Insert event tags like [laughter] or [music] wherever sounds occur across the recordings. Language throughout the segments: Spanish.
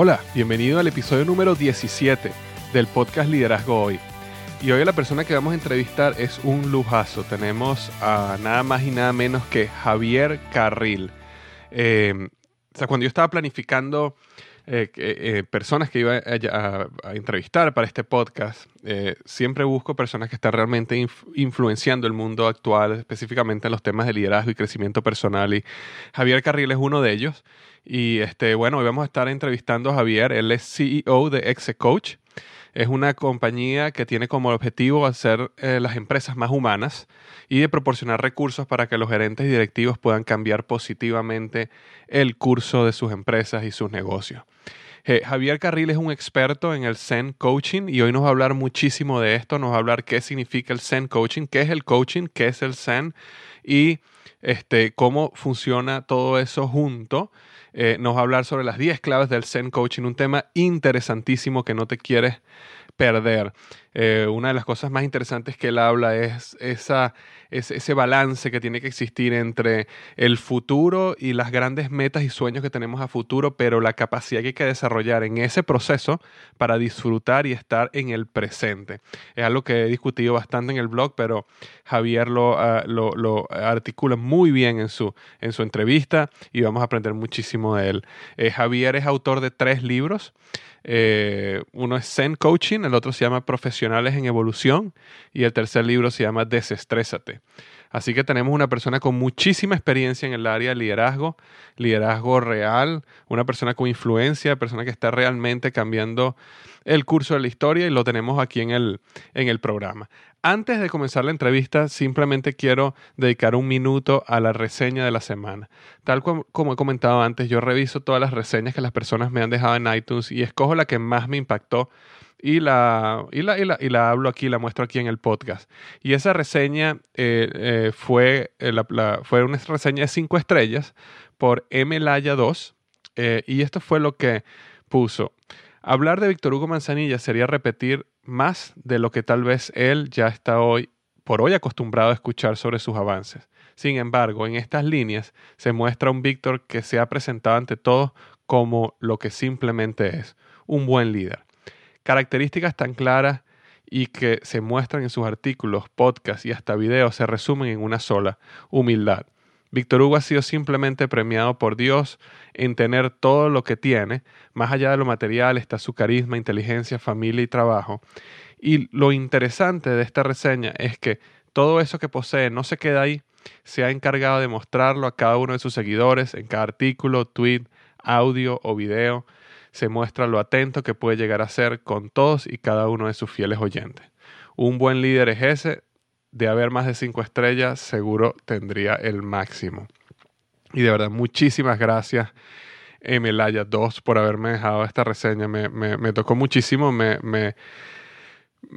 Hola, bienvenido al episodio número 17 del podcast Liderazgo Hoy. Y hoy la persona que vamos a entrevistar es un lujazo. Tenemos a nada más y nada menos que Javier Carril. Eh, o sea, cuando yo estaba planificando eh, eh, personas que iba a, entrevistar para este podcast, siempre busco personas que están realmente inf influenciando el mundo actual, específicamente en los temas de liderazgo y crecimiento personal. Y Javier Carril es uno de ellos. Y este, bueno, hoy vamos a estar entrevistando a Javier. Él es CEO de Execoach. Es una compañía que tiene como objetivo hacer eh, las empresas más humanas y de proporcionar recursos para que los gerentes y directivos puedan cambiar positivamente el curso de sus empresas y sus negocios. Javier Carril es un experto en el Zen Coaching y hoy nos va a hablar muchísimo de esto, nos va a hablar qué significa el Zen Coaching, qué es el coaching, qué es el Zen y este, cómo funciona todo eso junto eh, nos va a hablar sobre las 10 claves del Zen Coaching, un tema interesantísimo que no te quieres perder. Eh, una de las cosas más interesantes que él habla es esa, ese balance que tiene que existir entre el futuro y las grandes metas y sueños que tenemos a futuro, pero la capacidad que hay que desarrollar en ese proceso para disfrutar y estar en el presente. Es algo que he discutido bastante en el blog, pero Javier lo, lo, lo articula muy bien en su, en su entrevista y vamos a aprender muchísimo de él. Eh, Javier es autor de tres libros. Eh, uno es Zen Coaching, el otro se llama Profesionales en Evolución y el tercer libro se llama Desestrésate. Así que tenemos una persona con muchísima experiencia en el área de liderazgo, liderazgo real, una persona con influencia, persona que está realmente cambiando el curso de la historia y lo tenemos aquí en el, en el programa. Antes de comenzar la entrevista, simplemente quiero dedicar un minuto a la reseña de la semana. Tal como, he comentado antes, yo reviso todas las reseñas que las personas me han dejado en iTunes y escojo la que más me impactó y la, y la, y la, y la hablo aquí, la muestro aquí en el podcast. Y esa reseña eh, eh, fue, eh, la, fue una reseña de cinco estrellas por Laya 2 eh, y esto fue lo que puso. Hablar de Víctor Hugo Manzanilla sería repetir más de lo que tal vez él ya está hoy, por hoy acostumbrado a escuchar sobre sus avances. Sin embargo, en estas líneas se muestra un Víctor que se ha presentado ante todos como lo que simplemente es, un buen líder. Características tan claras y que se muestran en sus artículos, podcasts y hasta videos se resumen en una sola, humildad. Víctor Hugo ha sido simplemente premiado por Dios en tener todo lo que tiene. Más allá de lo material está su carisma, inteligencia, familia y trabajo. Y lo interesante de esta reseña es que todo eso que posee no se queda ahí, se ha encargado de mostrarlo a cada uno de sus seguidores en cada artículo, tweet, audio o video. Se muestra lo atento que puede llegar a ser con todos y cada uno de sus fieles oyentes. Un buen líder es ese, de haber más de cinco estrellas, seguro tendría el máximo. Y de verdad, muchísimas gracias, Emelaya 2, por haberme dejado esta reseña. Me, me, tocó muchísimo, me, me,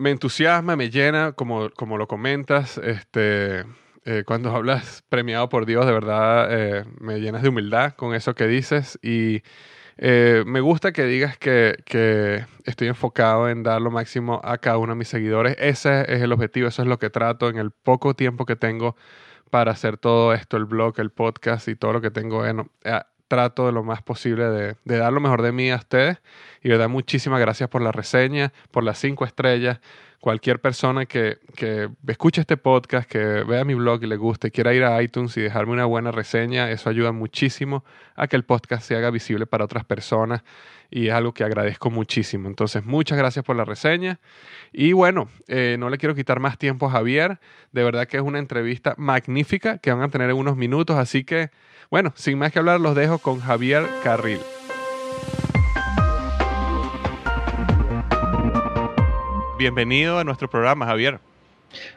entusiasma, me llena, como, como lo comentas. Este, eh, cuando hablas premiado por Dios, de verdad eh, me llenas de humildad con eso que dices. Y eh, me gusta que digas que, que, estoy enfocado en dar lo máximo a cada uno de mis seguidores. Ese es el objetivo, eso es lo que trato en el poco tiempo que tengo para hacer todo esto, el blog, el podcast y todo lo que tengo. Eh, trato de lo más posible de, dar lo mejor de mí a ustedes. Y verdad, muchísimas gracias por la reseña, por las cinco estrellas. Cualquier persona que, que escuche este podcast, que vea mi blog y le guste, quiera ir a iTunes y dejarme una buena reseña, eso ayuda muchísimo a que el podcast se haga visible para otras personas y es algo que agradezco muchísimo. Entonces, muchas gracias por la reseña. Y bueno, eh, no le quiero quitar más tiempo a Javier. De verdad que es una entrevista magnífica que van a tener en unos minutos. Así que, bueno, sin más que hablar, los dejo con Javier Carril. Bienvenido a nuestro programa, Javier.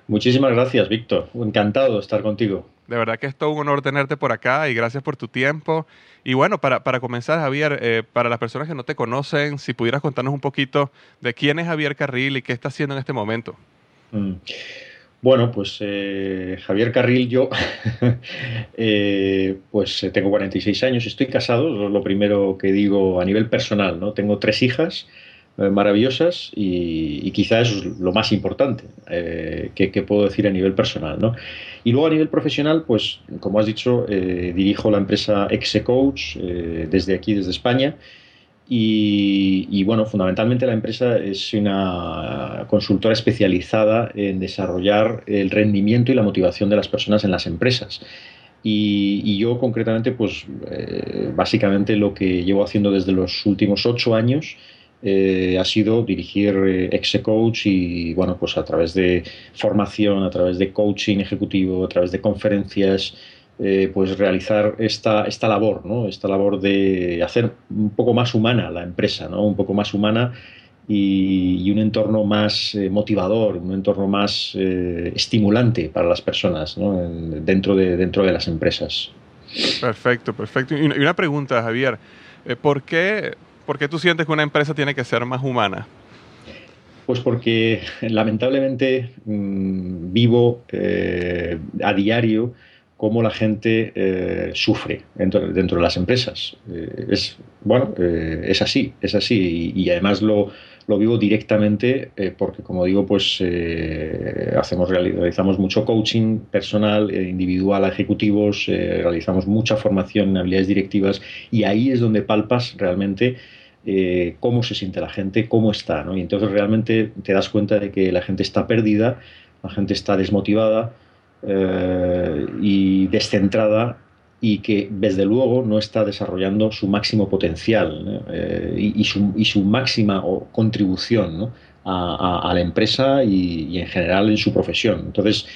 Muchísimas gracias, Víctor. Encantado de estar contigo. De verdad que es todo un honor tenerte por acá y gracias por tu tiempo. Y bueno, para, comenzar, Javier, eh, para las personas que no te conocen, si pudieras contarnos un poquito de quién es Javier Carril y qué está haciendo en este momento. Mm. Bueno, pues eh, Javier Carril, yo [laughs] eh, pues tengo 46 años, estoy casado, es lo primero que digo a nivel personal, ¿no? Tengo tres hijas, eh, maravillosas y, quizá eso es lo más importante eh, que, puedo decir a nivel personal. ¿no? Y luego a nivel profesional, pues como has dicho, eh, dirijo la empresa Execoach desde aquí, desde España. Y, bueno, fundamentalmente la empresa es una consultora especializada en desarrollar el rendimiento y la motivación de las personas en las empresas. Y, y yo concretamente, pues básicamente lo que llevo haciendo desde los últimos ocho años eh, ha sido dirigir eh, Execoach y, bueno, pues a través de formación, a través de coaching ejecutivo, a través de conferencias, eh, pues realizar esta, esta labor, ¿no? Esta labor de hacer un poco más humana la empresa, ¿no? Un poco más humana y, un entorno más motivador, un entorno más estimulante para las personas dentro, de, dentro de las empresas. Perfecto, perfecto. Y una pregunta, Javier. ¿Por qué ¿Por qué tú sientes que una empresa tiene que ser más humana? Pues porque lamentablemente mm, vivo eh, a diario cómo la gente eh, sufre dentro, de las empresas. Eh, es, bueno, es así, es así. y además lo, lo vivo directamente eh, porque, como digo, pues eh, hacemos, realizamos mucho coaching personal, eh, individual a ejecutivos, realizamos mucha formación en habilidades directivas y ahí es donde palpas realmente cómo se siente la gente, cómo está. ¿no? Y entonces realmente te das cuenta de que la gente está perdida, la gente está desmotivada y descentrada y que desde luego no está desarrollando su máximo potencial eh, y, su, máxima contribución a, la empresa y, en general en su profesión. Entonces,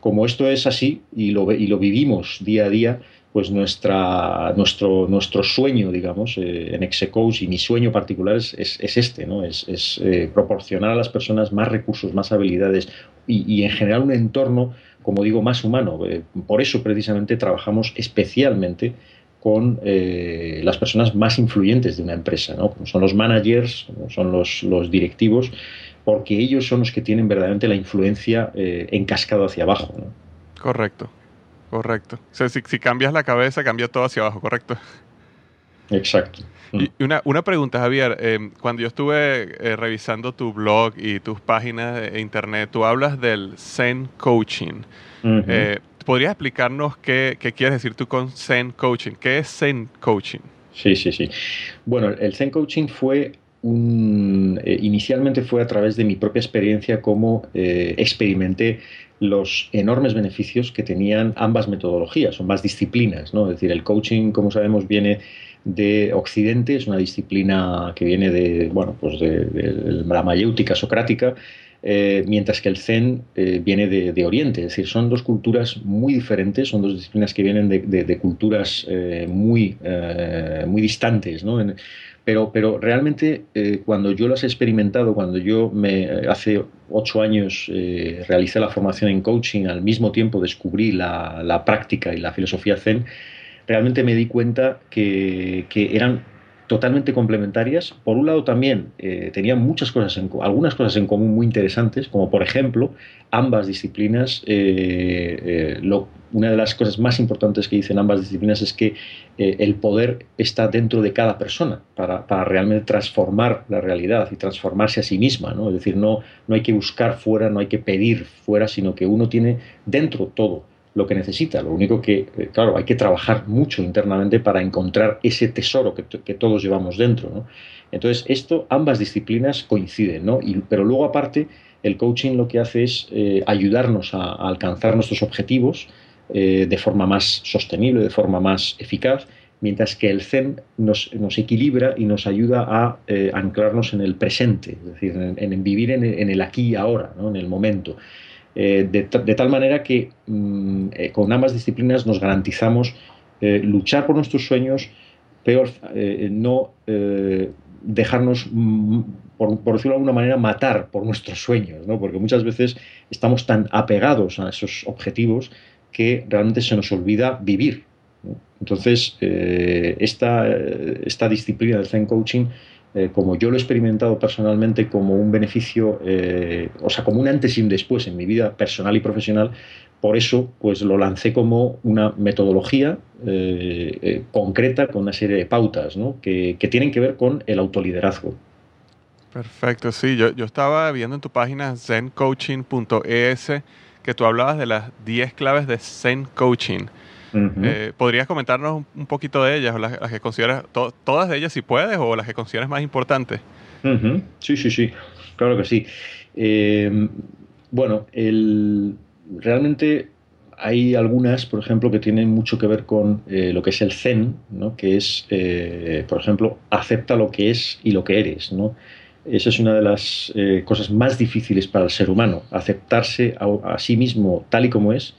como esto es así y lo, y lo vivimos día a día, pues nuestra, nuestro, nuestro sueño, digamos, eh, en Execoach y mi sueño particular es, este, ¿no? es, eh, proporcionar a las personas más recursos, más habilidades y, en general un entorno como digo, más humano. Eh, por eso precisamente trabajamos especialmente con eh, las personas más influyentes de una empresa, ¿no? como son los managers, como son los, los, directivos, porque ellos son los que tienen verdaderamente la influencia eh, en cascado hacia abajo. Correcto, correcto. O sea, si, si cambias la cabeza, cambia todo hacia abajo, ¿correcto? Exacto. Y mm. una, una pregunta, Javier. Eh, cuando yo estuve eh, revisando tu blog y tus páginas de internet, tú hablas del Zen Coaching. Eh, ¿Podrías explicarnos qué, qué, quieres decir tú con Zen Coaching? ¿Qué es Zen Coaching? Sí, sí, sí. Bueno, el Zen Coaching fue un, inicialmente fue a través de mi propia experiencia como experimenté los enormes beneficios que tenían ambas metodologías, más disciplinas, ¿no? Es decir, el coaching, como sabemos, viene de Occidente, es una disciplina que viene de, bueno, pues de, la mayéutica socrática, eh, mientras que el Zen eh, viene de, Oriente. Es decir, son dos culturas muy diferentes, son dos disciplinas que vienen de, culturas eh, muy, muy distantes. ¿no? Pero, pero realmente cuando yo las he experimentado, cuando yo me, hace ocho años realicé la formación en coaching, al mismo tiempo descubrí la, la práctica y la filosofía Zen, realmente me di cuenta que, que eran totalmente complementarias. Por un lado también eh, tenían muchas cosas, en, algunas cosas en común muy interesantes, como por ejemplo ambas disciplinas, eh, eh, una de las cosas más importantes que dicen ambas disciplinas es que el poder está dentro de cada persona para, para, realmente transformar la realidad y transformarse a sí misma. Es decir, no, no hay que buscar fuera, no hay que pedir fuera, sino que uno tiene dentro todo lo que necesita. Lo único que, eh, claro, hay que trabajar mucho internamente para encontrar ese tesoro que, todos llevamos dentro. Entonces, esto, ambas disciplinas coinciden, ¿no? pero luego, aparte, el coaching lo que hace es eh, ayudarnos a, alcanzar nuestros objetivos eh, de forma más sostenible, de forma más eficaz, mientras que el Zen nos, equilibra y nos ayuda a anclarnos en el presente, es decir, en, vivir en el, aquí y ahora, en el momento. Eh, de, tal manera que mm, eh, con ambas disciplinas nos garantizamos eh, luchar por nuestros sueños, pero no dejarnos, mm, por, decirlo de alguna manera, matar por nuestros sueños, ¿no? porque muchas veces estamos tan apegados a esos objetivos que realmente se nos olvida vivir. Entonces, esta, esta disciplina del Zen Coaching eh, como yo lo he experimentado personalmente como un beneficio, eh, o sea, como un antes y un después en mi vida personal y profesional, por eso pues lo lancé como una metodología eh, concreta con una serie de pautas que, tienen que ver con el autoliderazgo. Perfecto, sí, yo, yo estaba viendo en tu página zencoaching.es que tú hablabas de las 10 claves de Zen Coaching. Eh, ¿Podrías comentarnos un poquito de ellas, las, que consideras, todas de ellas si puedes, o las que consideras más importantes? Sí, sí, sí, claro que sí. Em, bueno, el, realmente hay algunas, por ejemplo, que tienen mucho que ver con eh, lo que es el zen, ¿no? que es, eh, por ejemplo, acepta lo que es y lo que eres. ¿no? Esa es una de las cosas más difíciles para el ser humano, aceptarse a, a sí mismo tal y como es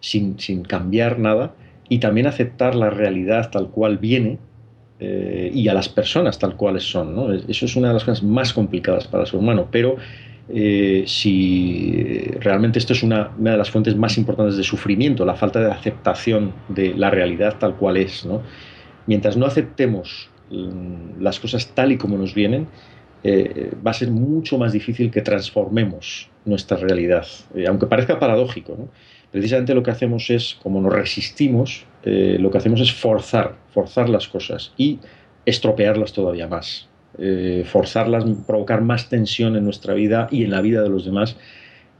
sin, cambiar nada y también aceptar la realidad tal cual viene eh, y a las personas tal cuales son. Eso es una de las cosas más complicadas para el ser humano, pero eh, si realmente esto es una, de las fuentes más importantes de sufrimiento, la falta de aceptación de la realidad tal cual es. Mientras no aceptemos mm, las cosas tal y como nos vienen, eh, va a ser mucho más difícil que transformemos nuestra realidad, aunque parezca paradójico. ¿no? Precisamente lo que hacemos es, como nos resistimos, eh, lo que hacemos es forzar, forzar las cosas y estropearlas todavía más. Eh, forzarlas, provocar más tensión en nuestra vida y en la vida de los demás.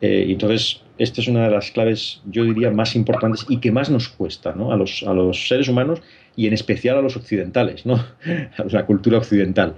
Eh, entonces, esta es una de las claves, yo diría, más importantes y que más nos cuesta a, los, a los seres humanos y en especial a los occidentales, ¿no? [laughs] a la cultura occidental.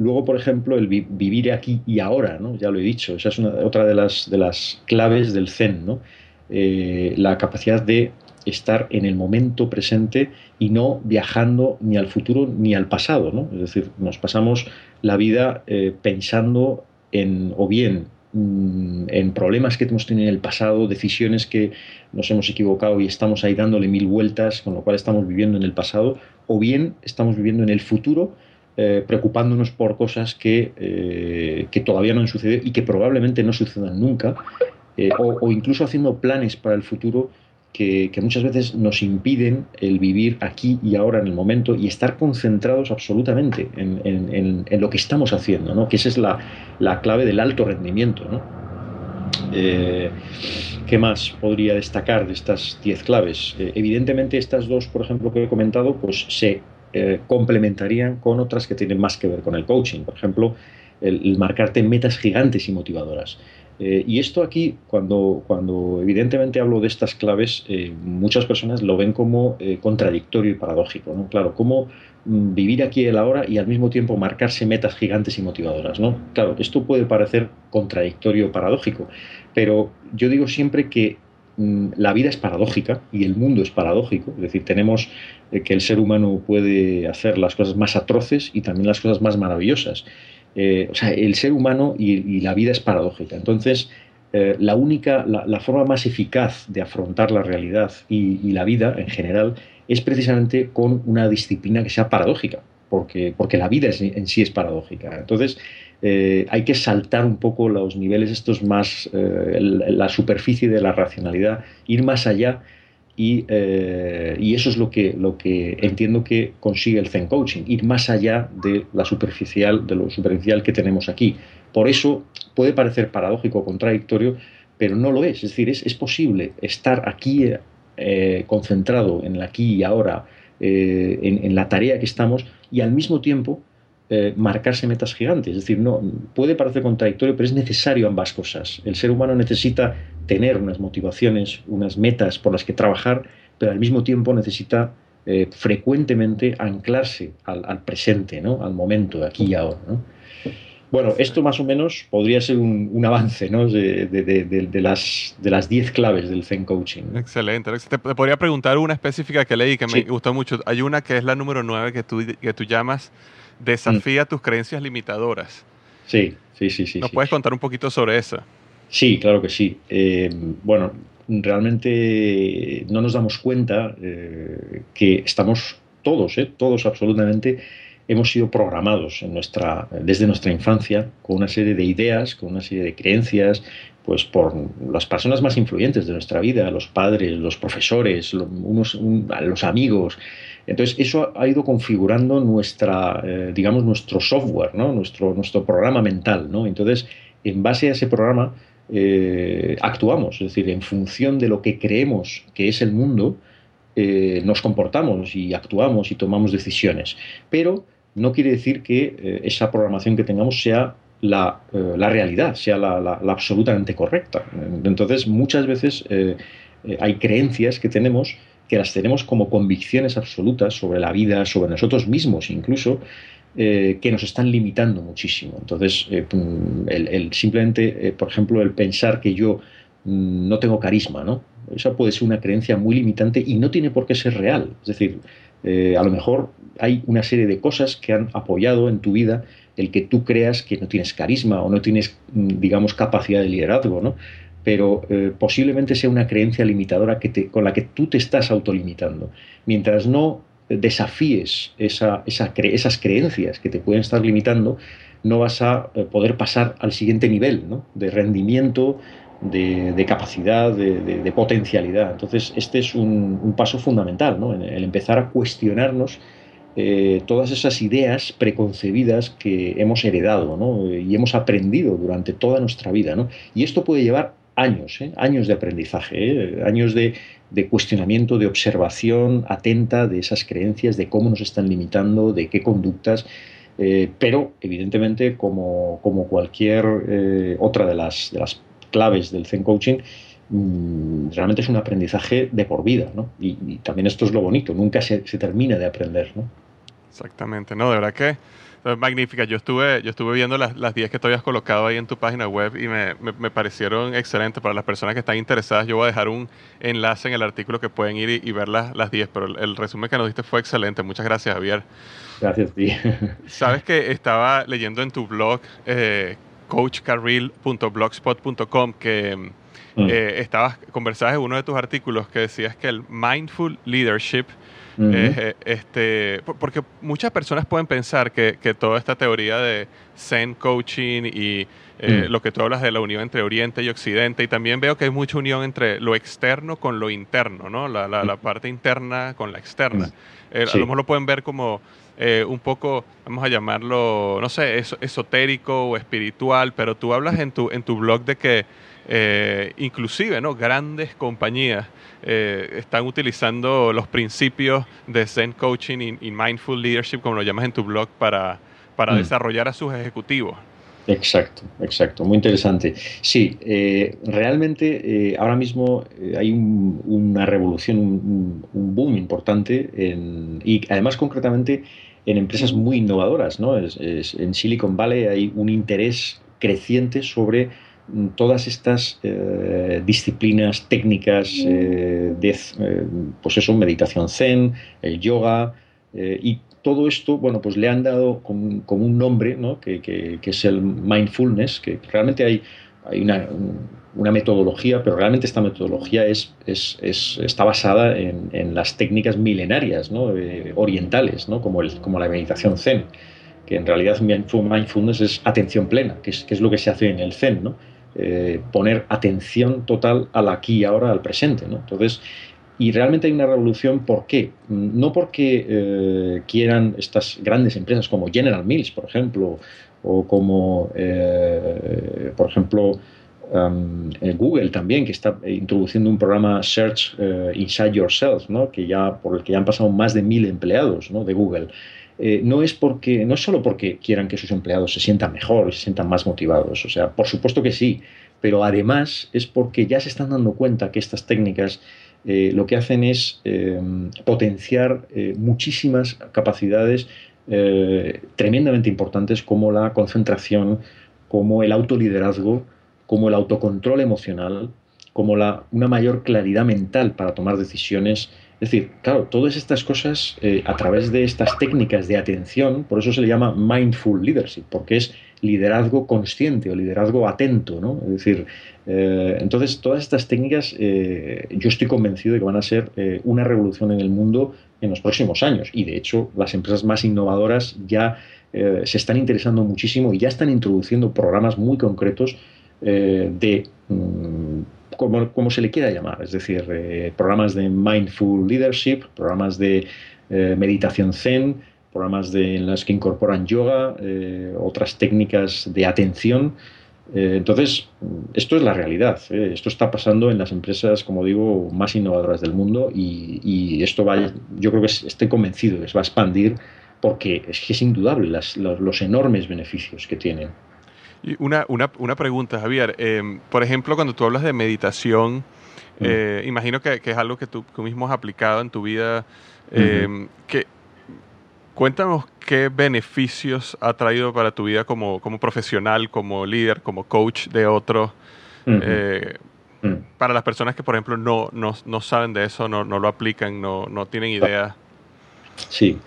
Luego, por ejemplo, el vivir aquí y ahora, ¿no? ya lo he dicho, esa es otra de las, de las claves del Zen, ¿no? Eh, la capacidad de estar en el momento presente y no viajando ni al futuro ni al pasado. ¿no? Es decir, nos pasamos la vida eh, pensando en, o bien mm, en problemas que hemos tenido en el pasado, decisiones que nos hemos equivocado y estamos ahí dándole mil vueltas, con lo cual estamos viviendo en el pasado, o bien estamos viviendo en el futuro eh, preocupándonos por cosas que, eh, que, todavía no han sucedido y que probablemente no sucedan nunca, eh, o, incluso haciendo planes para el futuro que, muchas veces nos impiden el vivir aquí y ahora en el momento y estar concentrados absolutamente en, lo que estamos haciendo, ¿no? que esa es la, la clave del alto rendimiento. ¿no? ¿Qué más podría destacar de estas 10 claves? evidentemente estas dos, por ejemplo, que he comentado, pues se eh, complementarían con otras que tienen más que ver con el coaching. Por ejemplo, el, marcarte metas gigantes y motivadoras. Eh, y esto aquí, cuando, cuando evidentemente hablo de estas claves, eh, muchas personas lo ven como contradictorio y paradójico. ¿no? Claro, cómo mm, vivir aquí el ahora y al mismo tiempo marcarse metas gigantes y motivadoras. ¿no? Claro, esto puede parecer contradictorio o paradójico, pero yo digo siempre que la vida es paradójica y el mundo es paradójico. Es decir, tenemos eh, que el ser humano puede hacer las cosas más atroces y también las cosas más maravillosas. o sea, el ser humano y, la vida es paradójica. Entonces, la única, la, forma más eficaz de afrontar la realidad y, la vida en general es precisamente con una disciplina que sea paradójica, porque, porque la vida en sí es paradójica. Entonces, eh, hay que saltar un poco los niveles estos más, eh, la superficie de la racionalidad, ir más allá eh, y, eso es lo que, lo que entiendo que consigue el Zen Coaching, ir más allá de la superficial, de lo superficial que tenemos aquí. Por eso puede parecer paradójico o contradictorio, pero no lo es. Es decir, es, posible estar aquí concentrado en el aquí y ahora, en la tarea que estamos, y al mismo tiempo eh, marcarse metas gigantes. Es decir, no, puede parecer contradictorio, pero es necesario ambas cosas. El ser humano necesita tener unas motivaciones, unas metas por las que trabajar, pero al mismo tiempo necesita eh, frecuentemente anclarse al, presente, ¿no? al momento, aquí y ahora. Bueno, esto más o menos podría ser un, avance ¿no? de, de, las, de las 10 claves del Zen Coaching. Excelente. Te, podría preguntar una específica que leí que me gustó mucho. Hay una que es la número 9 que tú, que tú llamas desafía tus creencias limitadoras. Sí, sí, sí, sí. ¿Nos puedes contar un poquito sobre eso? Sí, claro que sí. Eh, bueno, realmente no nos damos cuenta eh, que estamos todos, eh, todos absolutamente, hemos sido programados desde nuestra infancia con una serie de ideas, con una serie de creencias, pues por las personas más influyentes de nuestra vida, los padres, los profesores, unos, los amigos, entonces, eso ha ido configurando nuestra, eh, digamos, nuestro software, ¿no? nuestro, nuestro programa mental. ¿no? Entonces, en base a ese programa, eh, actuamos, es decir, en función de lo que creemos que es el mundo, eh, nos comportamos y actuamos y tomamos decisiones. Pero no quiere decir que esa programación que tengamos sea la, realidad, sea la, la, absolutamente correcta. Entonces, muchas veces hay creencias que tenemos que las tenemos como convicciones absolutas sobre la vida, sobre nosotros mismos incluso, eh, que nos están limitando muchísimo. Entonces, eh, mm, simplemente, eh, por ejemplo, el pensar que yo mm, no tengo carisma, ¿no? Esa puede ser una creencia muy limitante y no tiene por qué ser real. Es decir, a lo mejor hay una serie de cosas que han apoyado en tu vida el que tú creas que no tienes carisma o no tienes, mm, digamos, capacidad de liderazgo, ¿no? pero eh, posiblemente sea una creencia limitadora que con la que tú te estás autolimitando. Mientras no desafíes esa, esas creencias que te pueden estar limitando, no vas a eh, poder pasar al siguiente nivel de rendimiento, de, capacidad, de, potencialidad. Entonces, este es un, paso fundamental, el empezar a cuestionarnos eh, todas esas ideas preconcebidas que hemos heredado y hemos aprendido durante toda nuestra vida. Y esto puede llevar años, ¿eh? años de aprendizaje, ¿eh? años de, cuestionamiento, de observación atenta de esas creencias, de cómo nos están limitando, de qué conductas. Pero, evidentemente, como, cualquier otra de las claves del Zen Coaching, mm, realmente es un aprendizaje de por vida. ¿no? Y, también esto es lo bonito, nunca se, se termina de aprender. ¿no? Exactamente, no, de verdad que magnífica. Yo estuve, yo estuve viendo las, las 10 que tú habías colocado ahí en tu página web y me, me, parecieron excelentes para las personas que están interesadas. Yo voy a dejar un enlace en el artículo que pueden ir y, ver las, las 10, pero el, resumen que nos diste fue excelente. Muchas gracias, Javier. Gracias, ti. Sabes que estaba leyendo en tu blog, eh, coachcarril.blogspot.com, que mm. eh, estabas, conversabas en uno de tus artículos que decías que el mindful leadership eh, este, porque muchas personas pueden pensar que, toda esta teoría de Zen coaching y eh, lo que tú hablas de la unión entre Oriente y Occidente, y también veo que hay mucha unión entre lo externo con lo interno, ¿no? La, la, parte interna con la externa. Eh, a lo mejor lo pueden ver como un poco, vamos a llamarlo, no sé, esotérico o espiritual, pero tú hablas en tu, en tu blog de que inclusive, ¿no? Grandes compañías eh, están utilizando los principios de Zen Coaching y, Mindful Leadership, como lo llamas en tu blog, para, para mm. desarrollar a sus ejecutivos. Exacto, exacto, muy interesante. Sí, eh, realmente eh, ahora mismo hay una revolución, un, boom importante y además concretamente en empresas muy innovadoras. ¿no? en Silicon Valley hay un interés creciente sobre todas estas eh, disciplinas técnicas eh, de, eh, pues eso, meditación zen, el yoga, y todo esto, bueno, pues le han dado como, un nombre, ¿no? que, es el mindfulness, que realmente hay, una, metodología, pero realmente esta metodología es, es, es está basada en, las técnicas milenarias, ¿no? Eh, orientales, ¿no? como, el, como la meditación zen, que en realidad mindfulness es atención plena, que es, que es lo que se hace en el zen, ¿no? Eh, poner atención total al aquí y ahora, al presente. ¿no? Entonces, y realmente hay una revolución, ¿por qué? No porque eh, quieran estas grandes empresas como General Mills, por ejemplo, o como, por ejemplo, eh, Google también, que está introduciendo un programa Search eh, Inside Yourself, ¿no? que ya, por el que ya han pasado más de mil empleados ¿no? de Google. Eh, no es porque no es solo porque quieran que sus empleados se sientan mejor y se sientan más motivados, o sea, por supuesto que sí, pero además es porque ya se están dando cuenta que estas técnicas lo que hacen es potenciar muchísimas capacidades tremendamente importantes como la concentración, como el autoliderazgo, como el autocontrol emocional, como la, una mayor claridad mental para tomar decisiones. Es decir, claro, todas estas cosas eh, a través de estas técnicas de atención, por eso se le llama mindful leadership, porque es liderazgo consciente o liderazgo atento, ¿no? Es decir, eh, entonces todas estas técnicas eh, yo estoy convencido de que van a ser una revolución en el mundo en los próximos años y de hecho las empresas más innovadoras ya se están interesando muchísimo y ya están introduciendo programas muy concretos de, mm, como, se le quiera llamar, es decir, eh, programas de mindful leadership, programas de eh, meditación zen, programas de, en las que incorporan yoga, otras técnicas de atención. entonces, esto es la realidad. Esto está pasando en las empresas, como digo, más innovadoras del mundo y, esto va, yo creo que estoy convencido, que va a expandir porque es que es indudable los enormes beneficios que tienen. Una, una, una pregunta, Javier. Em, por ejemplo, cuando tú hablas de meditación, mm. eh, imagino que, es algo que tú, mismo has aplicado en tu vida. Em, que, cuéntanos qué beneficios ha traído para tu vida como, como profesional, como líder, como coach de otros. Eh, mm. Para las personas que, por ejemplo, no, no, no saben de eso, no, no lo aplican, no, no tienen idea. Sí,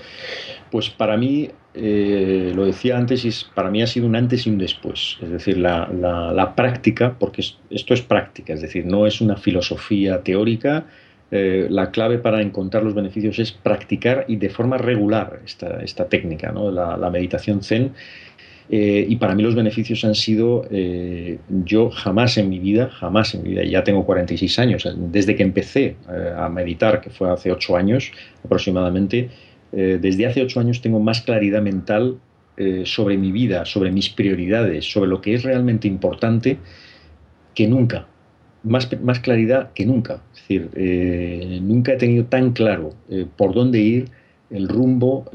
pues para mí eh, lo decía antes, para mí ha sido un antes y un después. Es decir, la, práctica, porque esto es práctica, es decir, no es una filosofía teórica. Eh, la clave para encontrar los beneficios es practicar y de forma regular esta, esta técnica, ¿no? la, meditación zen. Eh, y para mí los beneficios han sido, yo jamás en mi vida, jamás en mi vida, ya tengo 46 años, desde que empecé a meditar, que fue hace 8 años aproximadamente, eh, desde hace ocho años tengo más claridad mental eh, sobre mi vida, sobre mis prioridades, sobre lo que es realmente importante que nunca. Más, más claridad que nunca. Es decir, eh, nunca he tenido tan claro por dónde ir, el rumbo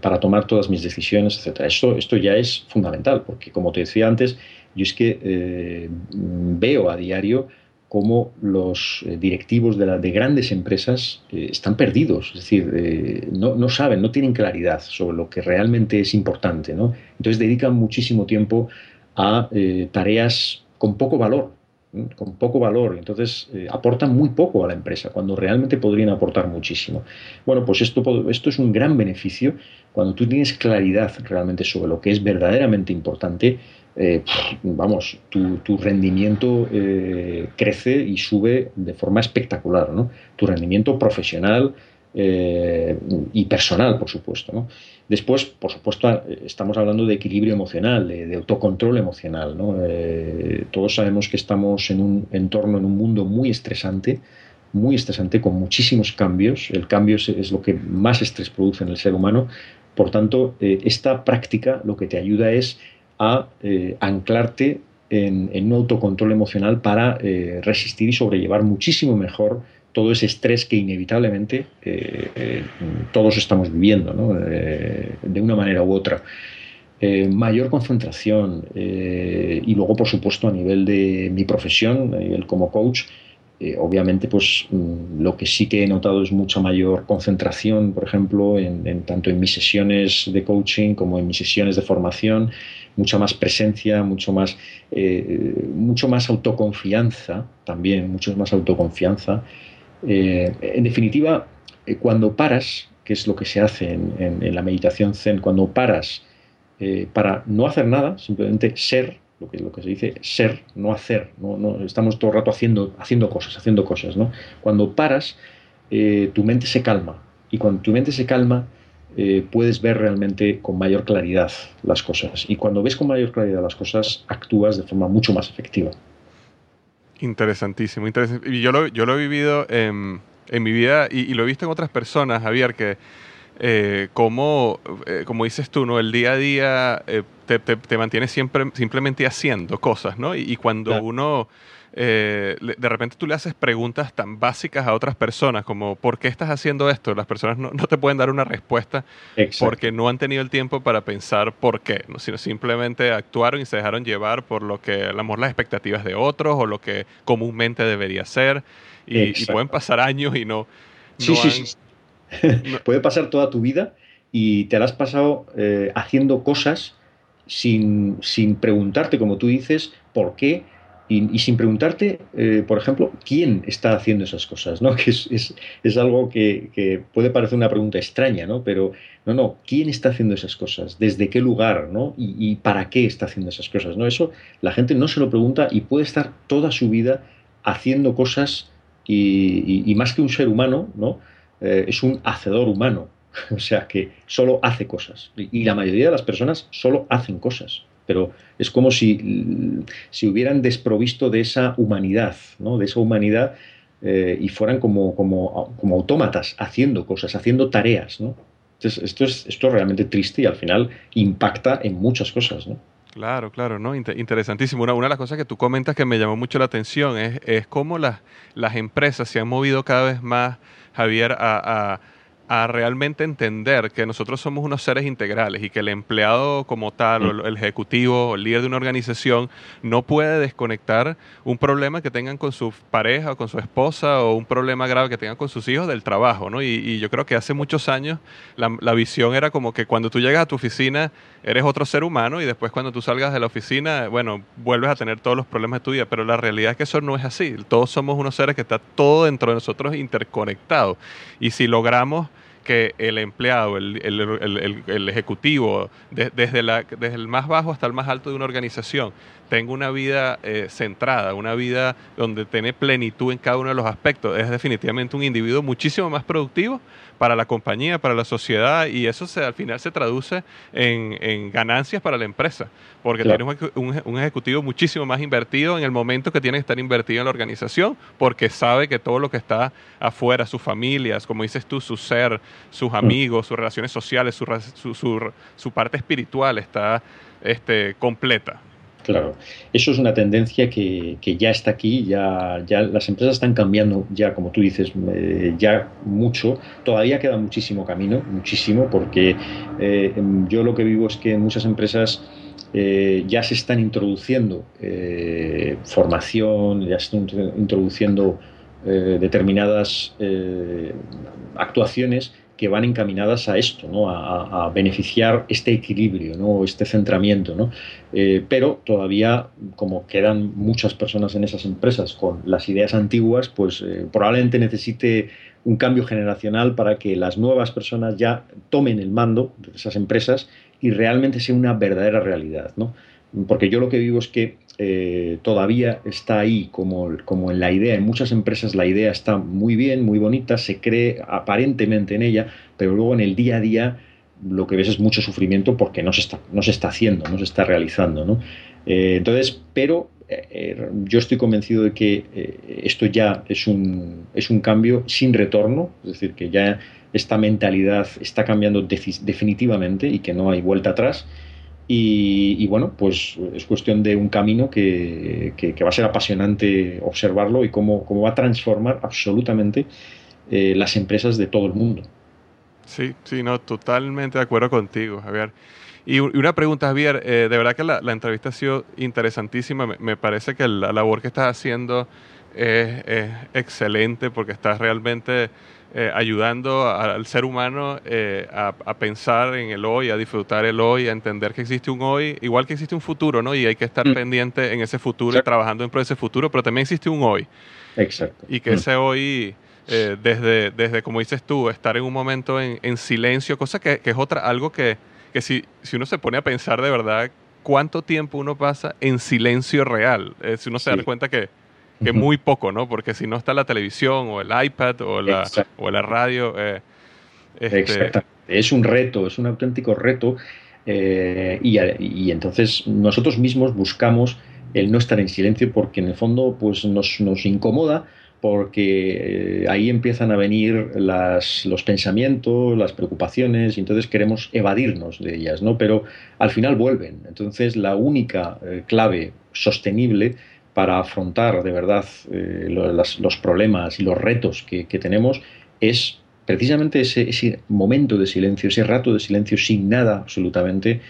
para tomar todas mis decisiones, etc. Esto, esto ya es fundamental, porque como te decía antes, yo es que veo a diario cómo los eh, directivos de, de grandes empresas eh, están perdidos, es decir, eh, no, no, saben, no tienen claridad sobre lo que realmente es importante. ¿no? Entonces dedican muchísimo tiempo a tareas con poco valor, con poco valor, entonces aportan muy poco a la empresa, cuando realmente podrían aportar muchísimo. Bueno, pues esto, esto es un gran beneficio cuando tú tienes claridad realmente sobre lo que es verdaderamente importante eh, vamos, tu, rendimiento eh, crece y sube de forma espectacular, ¿no? Tu rendimiento profesional eh, y personal, por supuesto, Después, por supuesto, estamos hablando de equilibrio emocional, de, autocontrol emocional, todos sabemos que estamos en un entorno, en un mundo muy estresante, muy estresante, con muchísimos cambios. El cambio es, lo que más estrés produce en el ser humano. Por tanto, esta práctica lo que te ayuda es a eh, anclarte en, un autocontrol emocional para eh, resistir y sobrellevar muchísimo mejor todo ese estrés que inevitablemente eh, todos estamos viviendo de una manera u otra. mayor concentración y luego por supuesto a nivel de mi profesión, a nivel como coach, obviamente, pues mm, lo que sí que he notado es mucha mayor concentración, por ejemplo, en, tanto en mis sesiones de coaching como en mis sesiones de formación, mucha más presencia, mucho más, eh, mucho más autoconfianza también, mucho más autoconfianza. Eh, en definitiva, eh, cuando paras que es lo que se hace en, la meditación zen, cuando paras para no hacer nada, simplemente ser, lo que, lo que se dice ser, no hacer, no, estamos todo el rato haciendo, haciendo cosas, haciendo cosas, ¿no? Cuando paras, tu mente se calma, y cuando tu mente se calma, eh, puedes ver realmente con mayor claridad las cosas. Y cuando ves con mayor claridad las cosas, actúas de forma mucho más efectiva. Interesantísimo, interesante. Y yo lo, yo lo he vivido en, en mi vida y, lo he visto en otras personas, Javier, que eh, como, eh, como dices tú, ¿no? El día a día te, te, te mantienes siempre, simplemente haciendo cosas, ¿no? Y, cuando uno eh, de repente tú le haces preguntas tan básicas a otras personas como ¿por qué estás haciendo esto? Las personas no, te pueden dar una respuesta porque no han tenido el tiempo para pensar por qué, sino simplemente actuaron y se dejaron llevar por lo que, a lo mejor, las expectativas de otros o lo que comúnmente debería ser. Y, pueden pasar años y no... sí, sí, sí. [laughs] [laughs] Puede pasar toda tu vida y te la has pasado eh, haciendo cosas sin, sin preguntarte, como tú dices, por qué y, sin preguntarte, eh, por ejemplo, quién está haciendo esas cosas, ¿no? [laughs] Que es, algo que, puede parecer una pregunta extraña, ¿no? Pero no, no, ¿quién está haciendo esas cosas? ¿Desde qué lugar, ¿no? Y, para qué está haciendo esas cosas, ¿no? Eso la gente no se lo pregunta y puede estar toda su vida haciendo cosas y, más que un ser humano, ¿no? Eh, es un hacedor humano, [laughs] o sea que solo hace cosas. Y la mayoría de las personas solo hacen cosas pero es como si, si hubieran desprovisto de esa humanidad, ¿no? de esa humanidad eh, y fueran como, como, como, autómatas haciendo cosas, haciendo tareas. ¿no? Entonces, esto es, esto es realmente triste y al final impacta en muchas cosas. ¿no? Claro, claro, ¿no? interesantísimo. Una, una, de las cosas que tú comentas que me llamó mucho la atención es, es cómo las, las empresas se han movido cada vez más, Javier, a a realmente entender que nosotros somos unos seres integrales y que el empleado como tal, o mm. el ejecutivo, o el líder de una organización, no puede desconectar un problema que tengan con su pareja o con su esposa o un problema grave que tengan con sus hijos del trabajo, ¿no? Y, yo creo que hace muchos años la, la, visión era como que cuando tú llegas a tu oficina eres otro ser humano y después cuando tú salgas de la oficina, bueno, vuelves a tener todos los problemas de tu vida, pero la realidad es que eso no es así. Todos somos unos seres que está todo dentro de nosotros interconectado. Y si logramos que el empleado, el, el, el, ejecutivo, desde, la, desde el más bajo hasta el más alto de una organización, tenga una vida eh, centrada, una vida donde tiene plenitud en cada uno de los aspectos, es definitivamente un individuo muchísimo más productivo para la compañía, para la sociedad, y eso se, al final se traduce en, ganancias para la empresa, porque tiene un, ejecutivo muchísimo más invertido en el momento que tiene que estar invertido en la organización, porque sabe que todo lo que está afuera, sus familias, como dices tú, su ser, sus mm. amigos, sus relaciones sociales, su, su, su parte espiritual está este, completa. Claro, eso es una tendencia que, ya está aquí, ya, ya las empresas están cambiando, ya como tú dices, eh, ya mucho. Todavía queda muchísimo camino, muchísimo, porque eh, yo lo que vivo es que muchas empresas eh, ya se están introduciendo formación, ya se están introduciendo determinadas actuaciones que van encaminadas a esto, ¿no? a, beneficiar este equilibrio, ¿no? este centramiento. ¿no? Eh, pero todavía, como quedan muchas personas en esas empresas con las ideas antiguas, pues eh, probablemente necesite un cambio generacional para que las nuevas personas ya tomen el mando de esas empresas y realmente sea una verdadera realidad. ¿no? Porque yo lo que vivo es que eh, todavía está ahí como, como en la idea. En muchas empresas la idea está muy bien, muy bonita, se cree aparentemente en ella, pero luego en el día a día lo que ves es mucho sufrimiento porque no se está, no se está haciendo, no se está realizando. ¿no? Eh, entonces, pero eh, yo estoy convencido de que esto ya es un, es un cambio sin retorno, es decir, que ya esta mentalidad está cambiando definitivamente y que no hay vuelta atrás y, bueno, pues es cuestión de un camino que, va a ser apasionante observarlo y cómo, cómo va a transformar absolutamente eh, las empresas de todo el mundo. Sí, sí, no, totalmente de acuerdo contigo, Javier. Y una pregunta, Javier, eh, de verdad que la, entrevista ha sido interesantísima. Me, parece que la labor que estás haciendo es excelente porque estás realmente eh, ayudando al ser humano eh, a, pensar en el hoy, a disfrutar el hoy, a entender que existe un hoy, igual que existe un futuro, ¿no? Y hay que estar mm. pendiente en ese futuro y trabajando en pro de ese futuro, pero también existe un hoy. Exacto. Y que mm. ese hoy eh, desde, desde, como dices tú, estar en un momento en, en silencio, cosa que, que, es otra, algo que, que si, si uno se pone a pensar de verdad cuánto tiempo uno pasa en silencio real, eh, si uno se da cuenta que, que muy poco, ¿no? Porque si no está la televisión o el iPad o la, o la radio... Eh, este... Es un reto, es un auténtico reto eh, y, y, entonces nosotros mismos buscamos el no estar en silencio porque en el fondo pues nos, nos incomoda porque eh, ahí empiezan a venir las, los pensamientos, las preocupaciones, y entonces queremos evadirnos de ellas, ¿no? Pero al final vuelven. Entonces la única eh, clave sostenible para afrontar de verdad eh, los, problemas y los retos que, tenemos es precisamente ese, momento de silencio, ese rato de silencio sin nada absolutamente,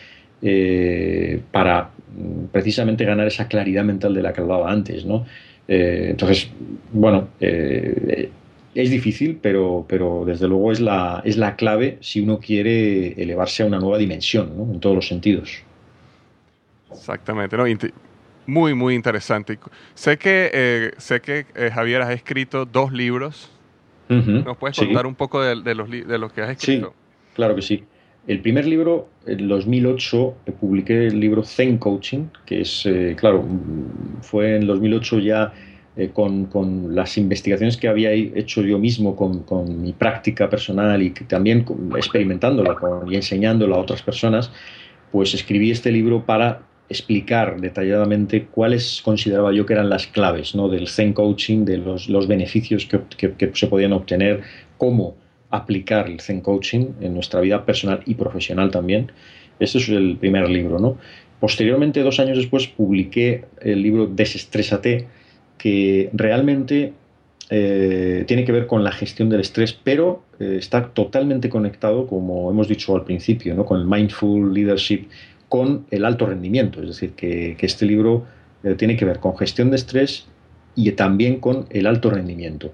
eh, para mm, precisamente ganar esa claridad mental de la que hablaba antes, ¿no? Eh, entonces, bueno, es difícil, pero, pero desde luego es la, es la clave si uno quiere elevarse a una nueva dimensión, ¿no? En todos los sentidos. Exactamente, ¿no? Muy, muy interesante. Sé que, sé que Javier has escrito dos libros ¿Nos puedes contar un poco de, los, de los que has escrito? Sí, claro que sí. El primer libro, en 2008, eh, publiqué el libro Zen Coaching, que es, eh, claro, mm, fue en 2008 ya eh, con, con, las investigaciones que había hecho yo mismo con, con mi práctica personal y también experimentándola y enseñándola a otras personas, pues escribí este libro para explicar detalladamente cuáles consideraba yo que eran las claves ¿no? del Zen Coaching, de los, los beneficios que, que, se podían obtener, cómo aplicar el Zen Coaching en nuestra vida personal y profesional también. Este es el primer libro. ¿no? Posteriormente, dos años después, publiqué el libro Desestrésate, que realmente eh, tiene que ver con la gestión del estrés, pero eh, está totalmente conectado, como hemos dicho al principio, ¿no? con el Mindful Leadership con el alto rendimiento. Es decir, que, este libro eh, tiene que ver con gestión de estrés y también con el alto rendimiento.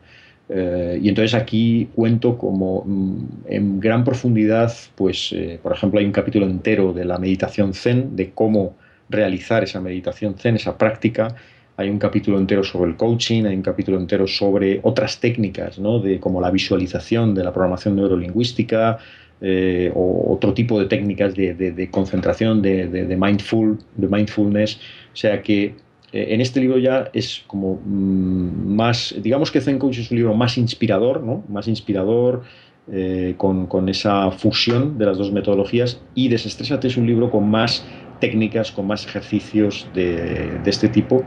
Eh, y entonces aquí cuento como mm, en gran profundidad, pues eh, por ejemplo hay un capítulo entero de la meditación zen, de cómo realizar esa meditación zen, esa práctica. Hay un capítulo entero sobre el coaching, hay un capítulo entero sobre otras técnicas, ¿no? de como la visualización de la programación neurolingüística, eh, otro tipo de técnicas de, concentración, de, mindful, de mindfulness. O sea que eh, en este libro ya es como mm, más, digamos que Zen Coach es un libro más inspirador, ¿no? Más inspirador, eh, con, esa fusión de las dos metodologías y Desestrésate es un libro con más técnicas, con más ejercicios de, este tipo,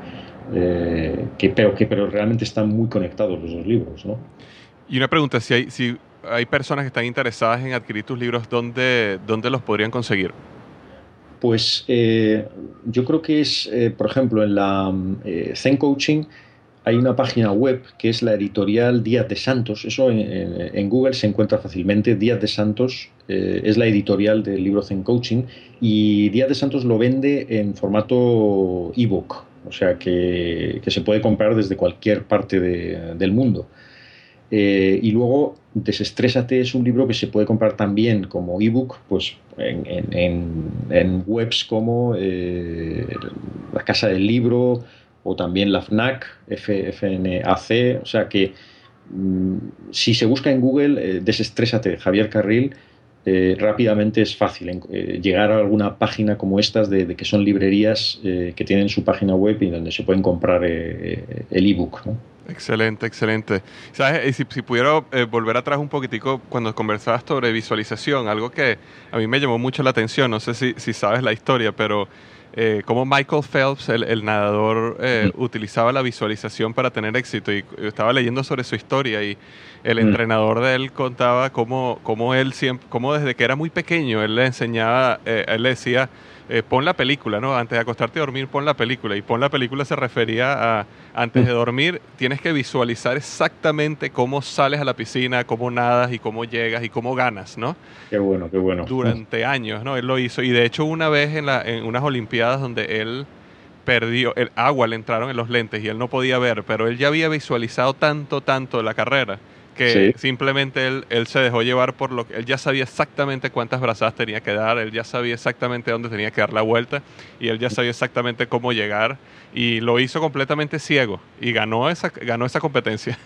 que, pero que pero realmente están muy conectados los dos libros. ¿no? Y una pregunta, si, hay, si hay personas que están interesadas en adquirir tus libros, ¿dónde, dónde los podrían conseguir? Pues eh, yo creo que es, eh, por ejemplo, en la eh, Zen Coaching hay una página web que es la editorial Díaz de Santos. Eso en, Google se encuentra fácilmente. Díaz de Santos es la editorial del libro Zen Coaching y Díaz de Santos lo vende en formato ebook, o sea que, se puede comprar desde cualquier parte del mundo. Eh, y luego Desestrésate es un libro que se puede comprar también como ebook pues en, webs como eh, la Casa del Libro o también la FNAC, FNAC, o sea que mm, si se busca en Google eh, Desestrésate Javier Carril, rápidamente es fácil llegar a alguna página como estas de, que son librerías que tienen su página web y donde se pueden comprar el ebook. ¿no? Excelente, excelente. ¿Sabes? Si, si pudiera eh, volver atrás un poquitico cuando conversabas sobre visualización, algo que a mí me llamó mucho la atención, no sé si, si sabes la historia, pero eh, como Michael Phelps, el, nadador, eh, utilizaba la visualización para tener éxito. Y estaba leyendo sobre su historia y el entrenador de él contaba cómo, cómo él siempre, cómo desde que era muy pequeño, él le enseñaba, él le decía eh, pon la película, ¿no? Antes de acostarte a dormir, pon la película. Y pon la película se refería a, antes de dormir, tienes que visualizar exactamente cómo sales a la piscina, cómo nadas y cómo llegas y cómo ganas, ¿no? Qué bueno, qué bueno. Durante años, ¿no? Él lo hizo. Y de hecho, una vez en, la, en unas Olimpiadas donde él perdió, el agua le entraron en los lentes y él no podía ver, pero él ya había visualizado tanto, tanto la carrera que simplemente él, él, se dejó llevar por lo que él ya sabía exactamente cuántas brazadas tenía que dar, él ya sabía exactamente dónde tenía que dar la vuelta y él ya sabía exactamente cómo llegar y lo hizo completamente ciego y ganó esa, ganó esa competencia.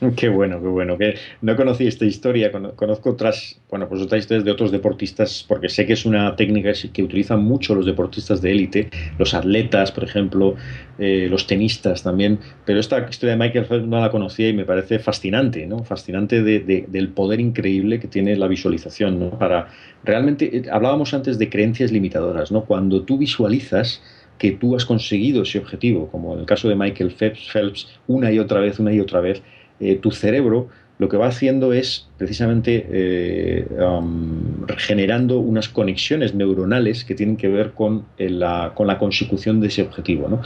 [laughs] Qué bueno, qué bueno. No conocí esta historia, conozco otras, bueno, pues otras historias de otros deportistas, porque sé que es una técnica que utilizan mucho los deportistas de élite, los atletas, por ejemplo, eh, los tenistas también. Pero esta historia de Michael Phelps no la conocía y me parece fascinante, ¿no? Fascinante del poder increíble que tiene la visualización, ¿no? Para realmente, eh, hablábamos antes de creencias limitadoras, ¿no? Cuando tú visualizas que tú has conseguido ese objetivo, como en el caso de Michael Phelps, una y otra vez, una y otra vez, eh, tu cerebro lo que va haciendo es precisamente eh, generando unas conexiones neuronales que tienen que ver con, eh, la, con la consecución de ese objetivo.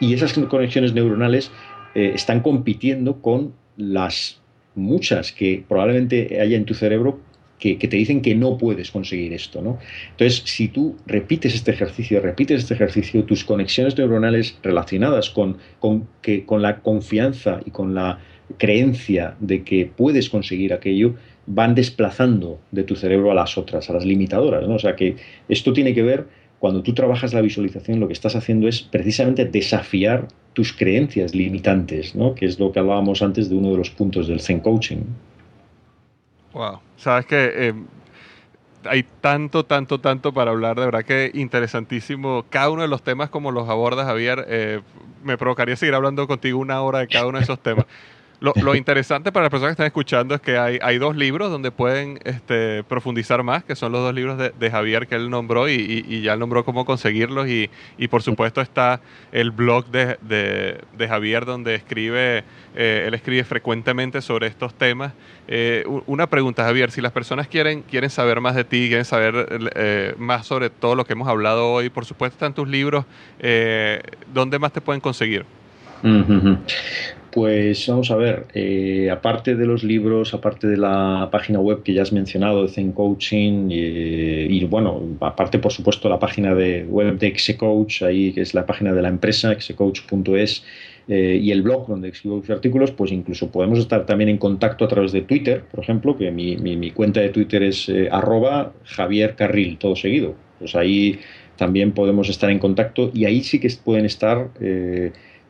Y esas conexiones neuronales están compitiendo con las muchas que probablemente haya en tu cerebro que, te dicen que no puedes conseguir esto. ¿no? Entonces, si tú repites este ejercicio, repites este ejercicio, tus conexiones neuronales relacionadas con, con, que, con la confianza y con la creencia de que puedes conseguir aquello van desplazando de tu cerebro a las otras, a las limitadoras. ¿no? O sea que esto tiene que ver, cuando tú trabajas la visualización, lo que estás haciendo es precisamente desafiar tus creencias limitantes, ¿no? que es lo que hablábamos antes de uno de los puntos del Zen Coaching. Wow, sabes que eh, hay tanto, tanto, tanto para hablar, de verdad que interesantísimo. Cada uno de los temas como los abordas, Javier, eh, me provocaría seguir hablando contigo una hora de cada uno de esos temas. [laughs] Lo, interesante para las personas que están escuchando es que hay, dos libros donde pueden este, profundizar más, que son los dos libros de, Javier que él nombró y, ya nombró cómo conseguirlos. Y, por supuesto está el blog de, Javier donde escribe, eh, él escribe frecuentemente sobre estos temas. Eh, una pregunta, Javier, si las personas quieren, quieren saber más de ti, quieren saber eh, más sobre todo lo que hemos hablado hoy, por supuesto están tus libros, ¿dónde más te pueden conseguir? Pues vamos a ver, eh, aparte de los libros, aparte de la página web que ya has mencionado de Zen Coaching y, bueno, aparte por supuesto la página de web de Xecoach, ahí que es la página de la empresa, xecoach.es eh, y el blog donde escribo sus artículos, pues incluso podemos estar también en contacto a través de Twitter, por ejemplo, que mi, mi, cuenta de Twitter es eh, arroba Javier Carril, todo seguido. Pues ahí también podemos estar en contacto y ahí sí que pueden estar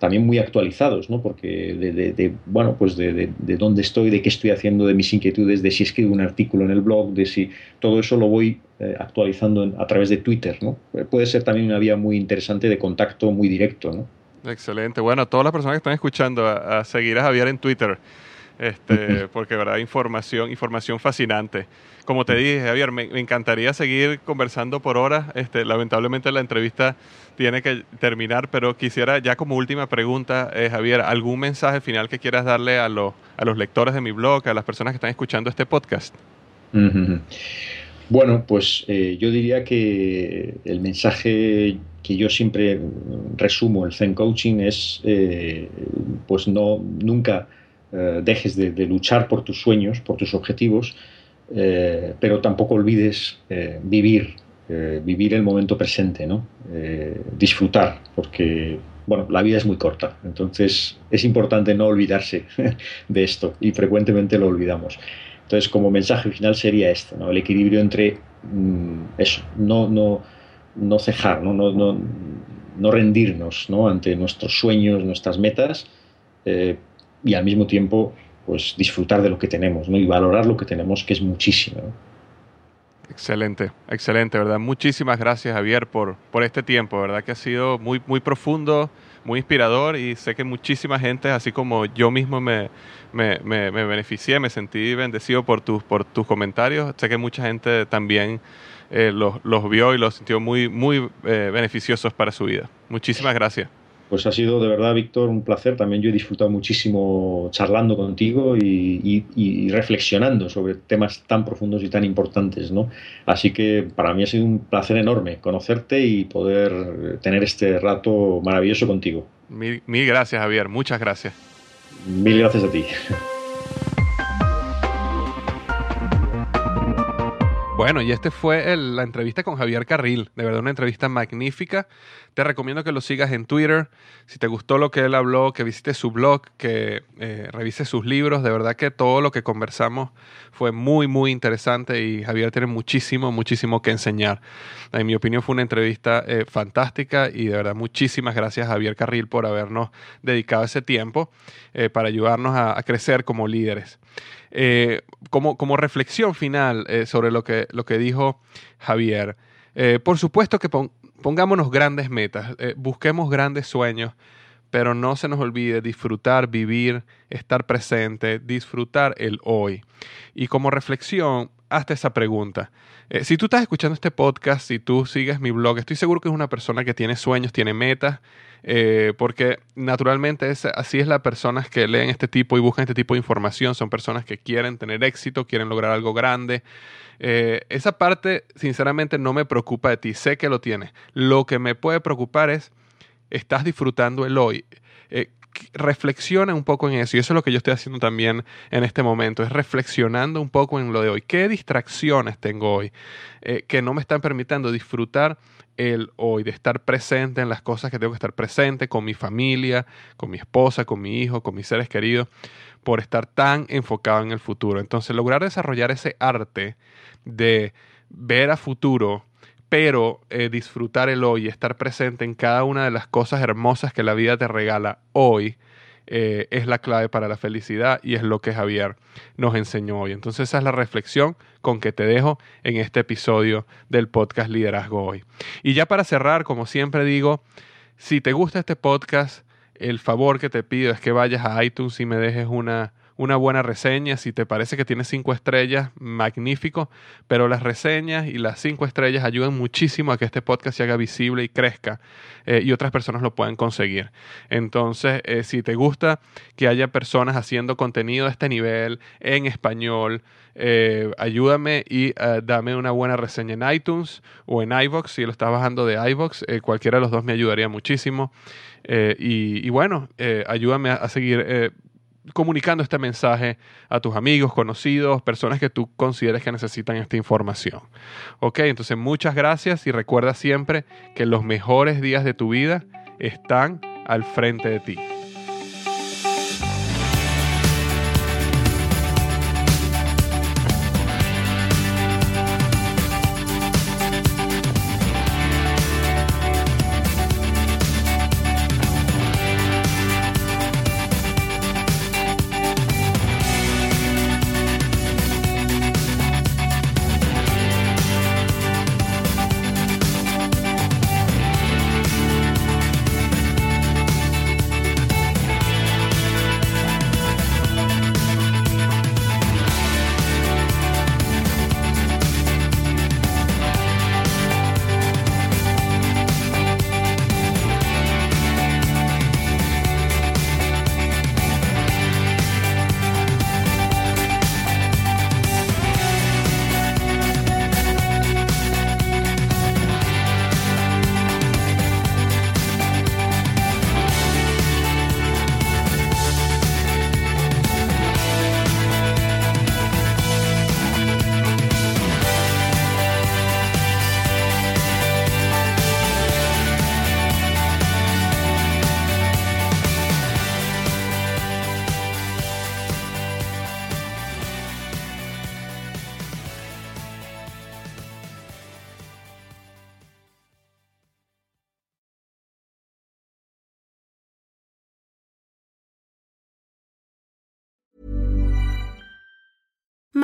también muy actualizados, ¿no? Porque de, bueno, pues de, dónde estoy, de qué estoy haciendo, de mis inquietudes, de si escribo un artículo en el blog, de si todo eso lo voy eh, actualizando a través de Twitter, ¿no? Eh, puede ser también una vía muy interesante de contacto muy directo, ¿no? Excelente. Bueno, a todas las personas que están escuchando, a, seguir a Javier en Twitter, este, porque verdad información, información fascinante. Como te dije, Javier, me, encantaría seguir conversando por horas. Este, lamentablemente la entrevista tiene que terminar, pero quisiera ya como última pregunta, eh, Javier, ¿algún mensaje final que quieras darle a, los, a los lectores de mi blog, a las personas que están escuchando este podcast? Bueno, pues eh, yo diría que el mensaje que yo siempre resumo el Zen Coaching es, eh, pues no, nunca dejes de, luchar por tus sueños, por tus objetivos, eh, pero tampoco olvides eh, vivir, eh, vivir el momento presente, ¿no? disfrutar, porque bueno, la vida es muy corta, entonces es importante no olvidarse [laughs] de esto y frecuentemente lo olvidamos. Entonces, como mensaje final sería esto, ¿no? el equilibrio entre mm, eso, no, no, no cejar, ¿no? No, no, no rendirnos ¿no? ante nuestros sueños, nuestras metas, y al mismo tiempo pues disfrutar de lo que tenemos ¿no? y valorar lo que tenemos, que es muchísimo. Excelente, excelente, ¿verdad? Muchísimas gracias, Javier, por, por este tiempo, ¿verdad? Que ha sido muy, muy profundo, muy inspirador y sé que muchísima gente, así como yo mismo me, me, me, beneficié, me sentí bendecido por tus, por tus comentarios. Sé que mucha gente también eh, los, los, vio y los sintió muy, muy eh, beneficiosos para su vida. Muchísimas gracias. Pues ha sido de verdad, Víctor, un placer. También yo he disfrutado muchísimo charlando contigo y, reflexionando sobre temas tan profundos y tan importantes, ¿no? Así que para mí ha sido un placer enorme conocerte y poder tener este rato maravilloso contigo. Mil, mil gracias, Javier. Muchas gracias. Mil gracias a ti. Bueno, y este fue la entrevista con Javier Carril. De verdad, una entrevista magnífica. Te recomiendo que lo sigas en Twitter. Si te gustó lo que él habló, que visites su blog, que eh, revises sus libros. De verdad que todo lo que conversamos fue muy, muy interesante y Javier tiene muchísimo, muchísimo que enseñar. En mi opinión fue una entrevista eh, fantástica y de verdad muchísimas gracias Javier Carril por habernos dedicado ese tiempo eh, para ayudarnos a crecer como líderes. Eh, como, como, reflexión final eh, sobre lo que, lo que dijo Javier, eh, por supuesto que pongámonos grandes metas, busquemos grandes sueños, pero no se nos olvide disfrutar, vivir, estar presente, disfrutar el hoy. Y como reflexión, hazte esa pregunta. si tú estás escuchando este podcast, si tú sigues mi blog, estoy seguro que es una persona que tiene sueños, tiene metas eh, porque naturalmente es, así es las personas que leen este tipo y buscan este tipo de información, son personas que quieren tener éxito, quieren lograr algo grande. Eh, esa parte, sinceramente, no me preocupa de ti, sé que lo tienes. Lo que me puede preocupar es, estás disfrutando el hoy. Eh, reflexiona un poco en eso, y eso es lo que yo estoy haciendo también en este momento, es reflexionando un poco en lo de hoy. ¿Qué distracciones tengo hoy que no me están permitiendo disfrutar el hoy, de estar presente en las cosas que tengo que estar presente con mi familia, con mi esposa, con mi hijo, con mis seres queridos, por estar tan enfocado en el futuro. Entonces, lograr desarrollar ese arte de ver a futuro, pero eh, disfrutar el hoy, estar presente en cada una de las cosas hermosas que la vida te regala hoy, eh, es la clave para la felicidad y es lo que Javier nos enseñó hoy. Entonces esa es la reflexión con que te dejo en este episodio del podcast Liderazgo Hoy. Y ya para cerrar, como siempre digo, si te gusta este podcast, el favor que te pido es que vayas a iTunes y me dejes una una buena reseña. Si te parece que tiene cinco estrellas, magnífico. Pero las reseñas y las cinco estrellas ayudan muchísimo a que este podcast se haga visible y crezca eh, y otras personas lo puedan conseguir. Entonces, eh, si te gusta que haya personas haciendo contenido de este nivel en español, eh, ayúdame y dame una buena reseña en iTunes o en iVox. Si lo estás bajando de iVox, cualquiera de los dos me ayudaría muchísimo. Y, bueno, ayúdame a, a seguir comunicando este mensaje a tus amigos, conocidos, personas que tú consideres que necesitan esta información. Ok, entonces muchas gracias y recuerda siempre que los mejores días de tu vida están al frente de ti.